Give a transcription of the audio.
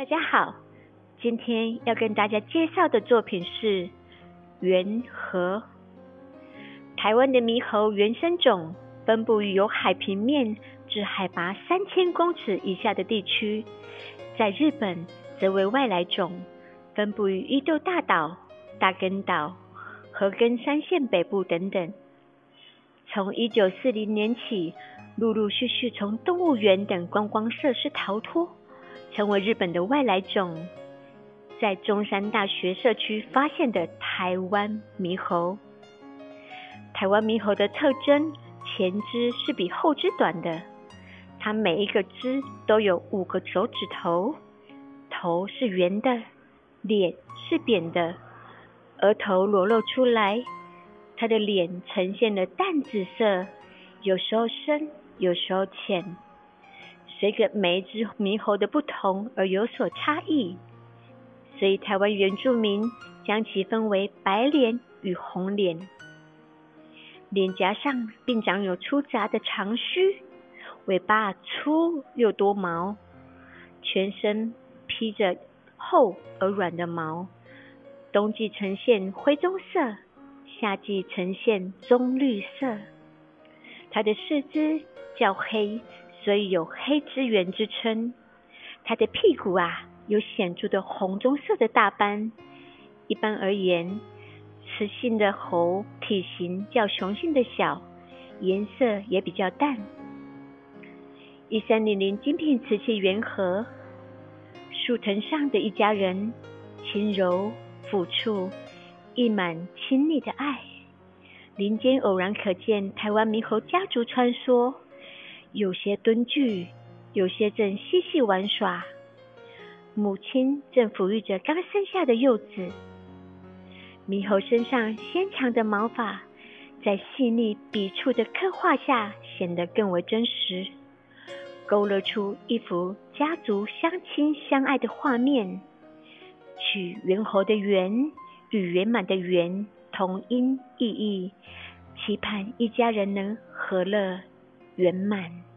大家好，今天要跟大家介绍的作品是猿猴。台湾的猕猴原生种分布于有海平面至海拔三千公尺以下的地区，在日本则为外来种，分布于伊豆大岛、大根岛、和根山线北部等等。从一九四零年起，陆陆续续从动物园等观光设施逃脱，成为日本的外来种。在中山大学社区发现的台湾猕猴。台湾猕猴的特征，前肢是比后肢短的，它每一个肢都有五个手指头，头是圆的，脸是扁的，额头裸露出来。它的脸呈现了淡紫色，有时候深，有时候浅，随着每一只猕猴的不同而有所差异，所以台湾原住民将其分为白脸与红脸。脸颊上并长有粗杂的长须，尾巴粗又多毛，全身披着厚而软的毛，冬季呈现灰棕色。夏季呈现棕绿色，它的四肢较黑，所以有黑之猿之称。它的屁股啊有显著的红棕色的大斑。一般而言，雌性的猴体型较雄性的小，颜色也比较淡。一三零零精品瓷器原盒，树藤上的一家人，轻柔抚触。溢满亲昵的爱，林间偶然可见台湾猕猴家族穿梭，有些蹲踞，有些正嬉戏玩耍。母亲正抚育着刚生下的幼子。猕猴身上纤长的毛发，在细腻笔触的刻画下显得更为真实，勾勒出一幅家族相亲相爱的画面。取猿猴的猿。与圆满的圆同音异义，期盼一家人能和乐圆满。